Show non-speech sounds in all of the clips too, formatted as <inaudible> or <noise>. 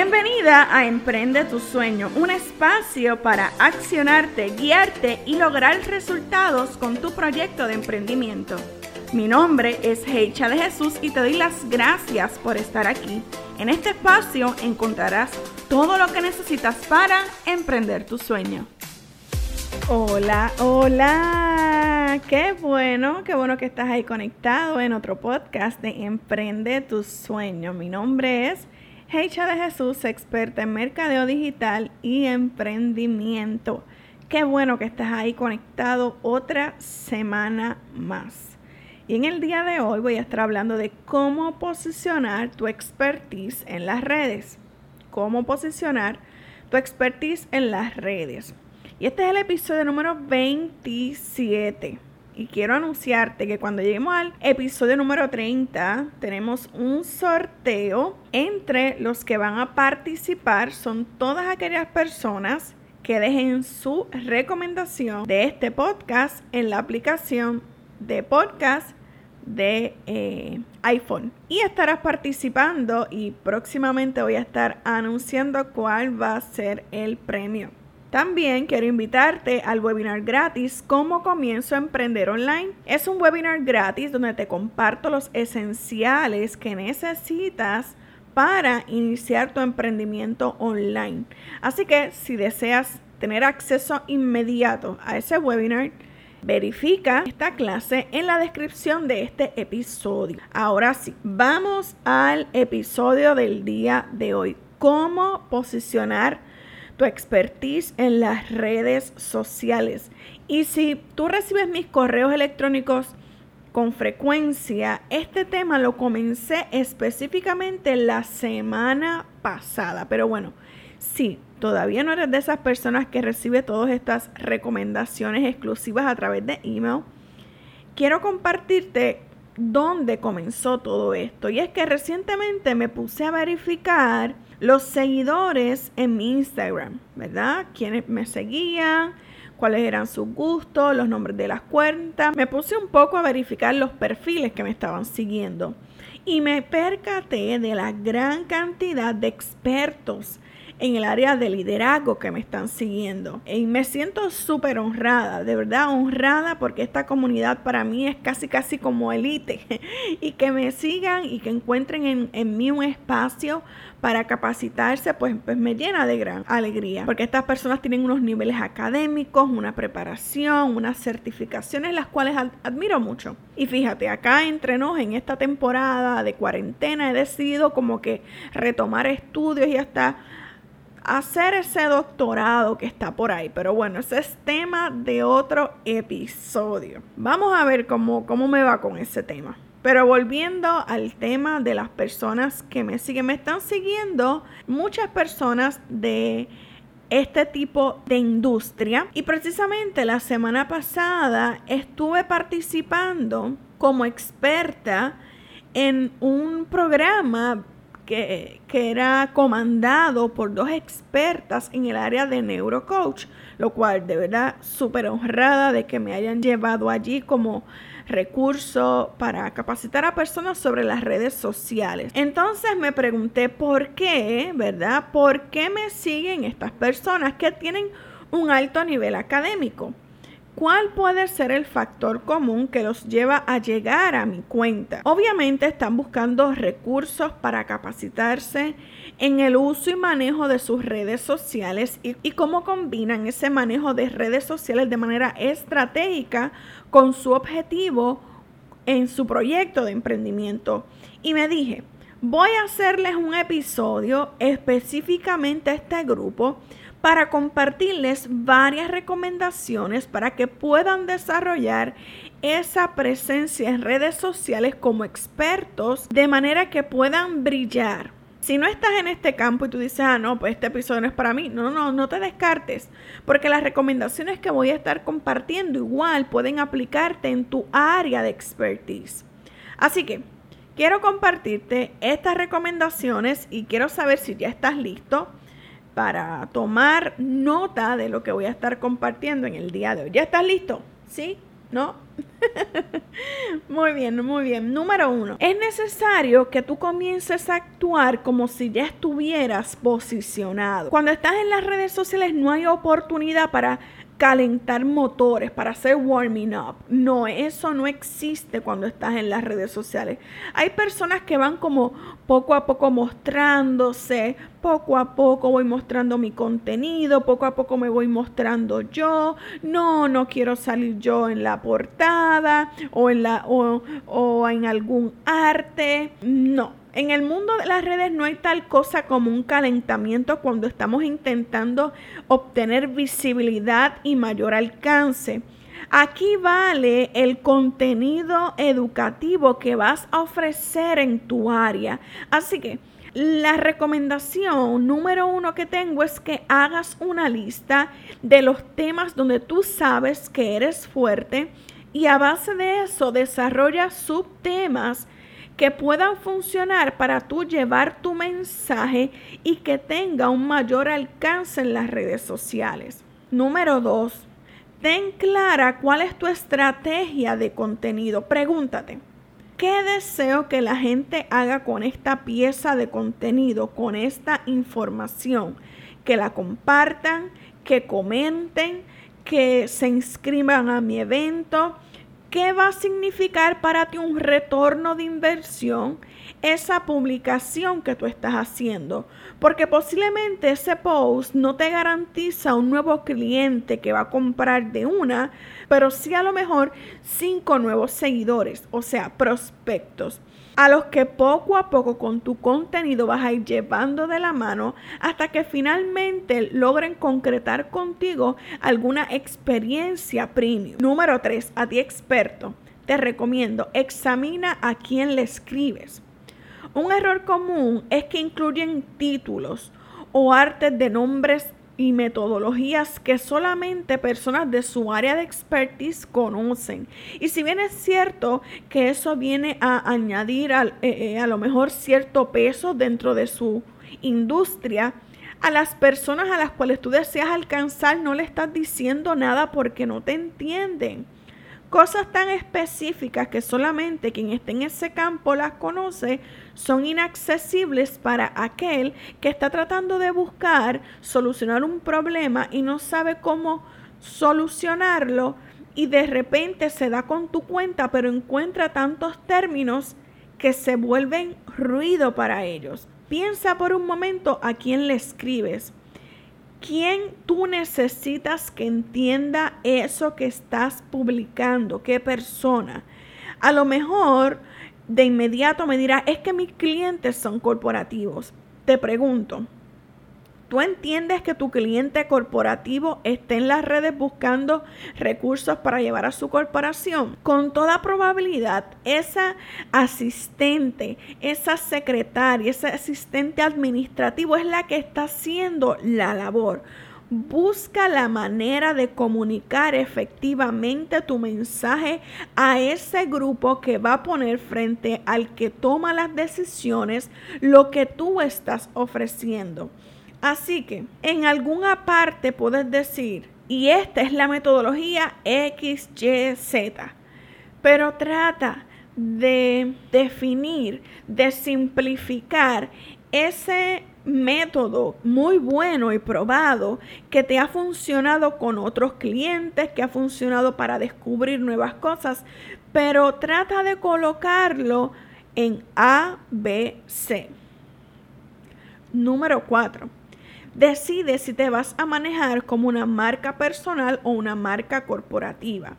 Bienvenida a Emprende tu Sueño, un espacio para accionarte, guiarte y lograr resultados con tu proyecto de emprendimiento. Mi nombre es Heicha de Jesús y te doy las gracias por estar aquí. En este espacio encontrarás todo lo que necesitas para emprender tu sueño. Hola, hola. Qué bueno, qué bueno que estás ahí conectado en otro podcast de Emprende tu sueño. Mi nombre es Heicha de Jesús, experta en mercadeo digital y emprendimiento. Qué bueno que estás ahí conectado otra semana más. Y en el día de hoy voy a estar hablando de cómo posicionar tu expertise en las redes. Cómo posicionar tu expertise en las redes. Y este es el episodio número 27 y quiero anunciarte que cuando lleguemos al episodio número 30 tenemos un sorteo entre los que van a participar. Son todas aquellas personas que dejen su recomendación de este podcast en la aplicación de podcast de eh, iPhone. Y estarás participando y próximamente voy a estar anunciando cuál va a ser el premio. También quiero invitarte al webinar gratis Cómo comienzo a emprender online. Es un webinar gratis donde te comparto los esenciales que necesitas para iniciar tu emprendimiento online. Así que si deseas tener acceso inmediato a ese webinar, verifica esta clase en la descripción de este episodio. Ahora sí, vamos al episodio del día de hoy. Cómo posicionar tu expertise en las redes sociales. Y si tú recibes mis correos electrónicos con frecuencia, este tema lo comencé específicamente la semana pasada. Pero bueno, si todavía no eres de esas personas que recibe todas estas recomendaciones exclusivas a través de email, quiero compartirte dónde comenzó todo esto. Y es que recientemente me puse a verificar los seguidores en mi Instagram, ¿verdad? Quienes me seguían, cuáles eran sus gustos, los nombres de las cuentas. Me puse un poco a verificar los perfiles que me estaban siguiendo y me percaté de la gran cantidad de expertos en el área de liderazgo que me están siguiendo. Y me siento súper honrada, de verdad honrada porque esta comunidad para mí es casi casi como elite. <laughs> y que me sigan y que encuentren en, en mí un espacio para capacitarse, pues, pues me llena de gran alegría. Porque estas personas tienen unos niveles académicos, una preparación, unas certificaciones, las cuales admiro mucho. Y fíjate, acá entre nos, en esta temporada de cuarentena, he decidido como que retomar estudios y hasta hacer ese doctorado que está por ahí. Pero bueno, ese es tema de otro episodio. Vamos a ver cómo, cómo me va con ese tema. Pero volviendo al tema de las personas que me siguen, me están siguiendo muchas personas de este tipo de industria. Y precisamente la semana pasada estuve participando como experta en un programa que, era comandado por dos expertas en el área de neurocoach, lo cual de verdad súper honrada de que me hayan llevado allí como recurso para capacitar a personas sobre las redes sociales. Entonces me pregunté por qué, ¿verdad? ¿Por qué me siguen estas personas que tienen un alto nivel académico? ¿Cuál puede ser el factor común que los lleva a llegar a mi cuenta? Obviamente están buscando recursos para capacitarse en el uso y manejo de sus redes sociales y, cómo combinan ese manejo de redes sociales de manera estratégica con su objetivo en su proyecto de emprendimiento. Y me dije, voy a hacerles un episodio específicamente a este grupo para compartirles varias recomendaciones para que puedan desarrollar esa presencia en redes sociales como expertos de manera que puedan brillar. Si no estás en este campo y tú dices, ah, no, pues este episodio no es para mí, no, no, no te descartes, porque las recomendaciones que voy a estar compartiendo igual pueden aplicarte en tu área de expertise. Así que quiero compartirte estas recomendaciones y quiero saber si ya estás listo para tomar nota de lo que voy a estar compartiendo en el día de hoy. ¿Ya estás listo? ¿Sí? ¿no? <laughs> muy bien, muy bien. Número uno, es necesario que tú comiences a actuar como si ya estuvieras posicionado. Cuando estás en las redes sociales no hay oportunidad para calentar motores, para hacer warming up. No, eso no existe cuando estás en las redes sociales. Hay personas que van como poco a poco mostrándose, poco a poco voy mostrando mi contenido, poco a poco me voy mostrando yo. No, no quiero salir yo en la portada o en la o, o en algún arte. No, en el mundo de las redes no hay tal cosa como un calentamiento cuando estamos intentando obtener visibilidad y mayor alcance. Aquí vale el contenido educativo que vas a ofrecer en tu área. Así que la recomendación número uno que tengo es que hagas una lista de los temas donde tú sabes que eres fuerte y a base de eso desarrolla subtemas que puedan funcionar para tú llevar tu mensaje y que tenga un mayor alcance en las redes sociales. Número dos, ten clara cuál es tu estrategia de contenido. Pregúntate, ¿qué deseo que la gente haga con esta pieza de contenido, con esta información? Que la compartan, que comenten, que se inscriban a mi evento, ¿Qué va a significar para ti un retorno de inversión esa publicación que tú estás haciendo? Porque posiblemente ese post no te garantiza un nuevo cliente que va a comprar de una, pero sí a lo mejor cinco nuevos seguidores, o sea, prospectos a los que poco a poco con tu contenido vas a ir llevando de la mano hasta que finalmente logren concretar contigo alguna experiencia premium. Número 3, a ti experto, te recomiendo, examina a quién le escribes. Un error común es que incluyen títulos o artes de nombres y metodologías que solamente personas de su área de expertise conocen. Y si bien es cierto que eso viene a añadir eh, eh, a lo mejor cierto peso dentro de su industria, a las personas a las cuales tú deseas alcanzar no le estás diciendo nada porque no te entienden. Cosas tan específicas que solamente quien esté en ese campo las conoce son inaccesibles para aquel que está tratando de buscar solucionar un problema y no sabe cómo solucionarlo y de repente se da con tu cuenta pero encuentra tantos términos que se vuelven ruido para ellos. Piensa por un momento a quién le escribes. ¿Quién tú necesitas que entienda eso que estás publicando? ¿Qué persona? A lo mejor de inmediato me dirá, es que mis clientes son corporativos. Te pregunto, ¿Tú entiendes que tu cliente corporativo esté en las redes buscando recursos para llevar a su corporación? Con toda probabilidad, esa asistente, esa secretaria, ese asistente administrativo es la que está haciendo la labor. Busca la manera de comunicar efectivamente tu mensaje a ese grupo que va a poner frente al que toma las decisiones lo que tú estás ofreciendo. Así que en alguna parte puedes decir, y esta es la metodología XYZ, pero trata de definir, de simplificar ese método muy bueno y probado que te ha funcionado con otros clientes, que ha funcionado para descubrir nuevas cosas, pero trata de colocarlo en ABC. Número 4 Decide si te vas a manejar como una marca personal o una marca corporativa.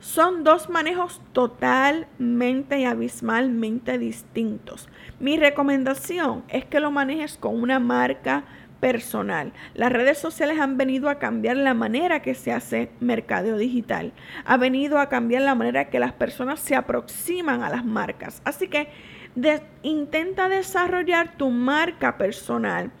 Son dos manejos totalmente y abismalmente distintos. Mi recomendación es que lo manejes con una marca personal. Las redes sociales han venido a cambiar la manera que se hace mercadeo digital. Ha venido a cambiar la manera que las personas se aproximan a las marcas. Así que intenta desarrollar tu marca personal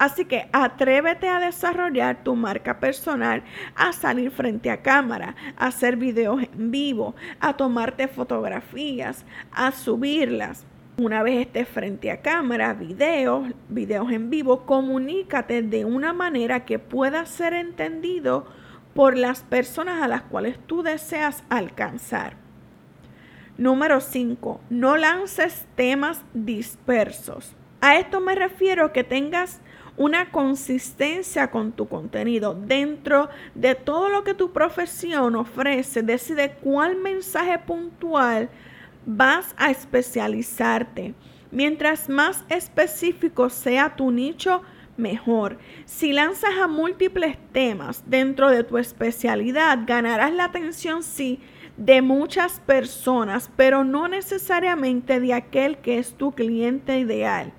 Así que atrévete a desarrollar tu marca personal, a salir frente a cámara, a hacer videos en vivo, a tomarte fotografías, a subirlas. Una vez estés frente a cámara, videos, videos en vivo, comunícate de una manera que pueda ser entendido por las personas a las cuales tú deseas alcanzar. Número 5. No lances temas dispersos. A esto me refiero que tengas una consistencia con tu contenido. Dentro de todo lo que tu profesión ofrece, decide cuál mensaje puntual vas a especializarte. Mientras más específico sea tu nicho, mejor. Si lanzas a múltiples temas dentro de tu especialidad, ganarás la atención, sí, de muchas personas, pero no necesariamente de aquel que es tu cliente ideal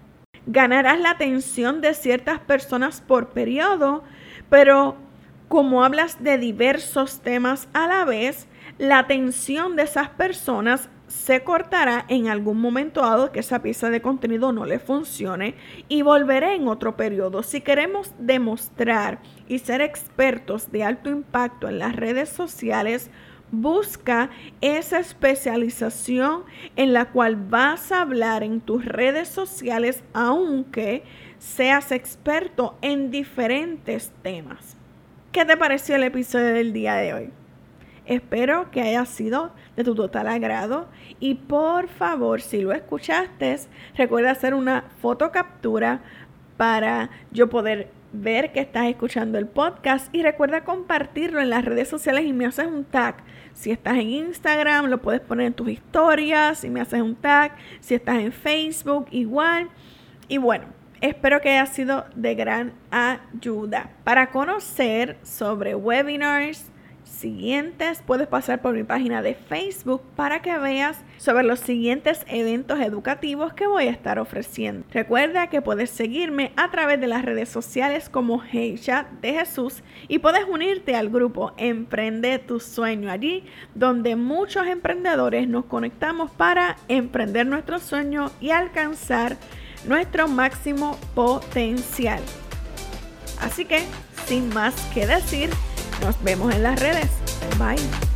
ganarás la atención de ciertas personas por periodo, pero como hablas de diversos temas a la vez, la atención de esas personas se cortará en algún momento dado que esa pieza de contenido no le funcione y volveré en otro periodo. Si queremos demostrar y ser expertos de alto impacto en las redes sociales, Busca esa especialización en la cual vas a hablar en tus redes sociales, aunque seas experto en diferentes temas. ¿Qué te pareció el episodio del día de hoy? Espero que haya sido de tu total agrado y por favor, si lo escuchaste, recuerda hacer una fotocaptura para yo poder ver que estás escuchando el podcast y recuerda compartirlo en las redes sociales y me haces un tag. Si estás en Instagram, lo puedes poner en tus historias y me haces un tag. Si estás en Facebook, igual. Y bueno, espero que haya sido de gran ayuda. Para conocer sobre webinars, siguientes, puedes pasar por mi página de Facebook para que veas sobre los siguientes eventos educativos que voy a estar ofreciendo. Recuerda que puedes seguirme a través de las redes sociales como Heisha de Jesús y puedes unirte al grupo Emprende tu sueño allí donde muchos emprendedores nos conectamos para emprender nuestro sueño y alcanzar nuestro máximo potencial. Así que, sin más que decir, nos vemos en las redes. Bye.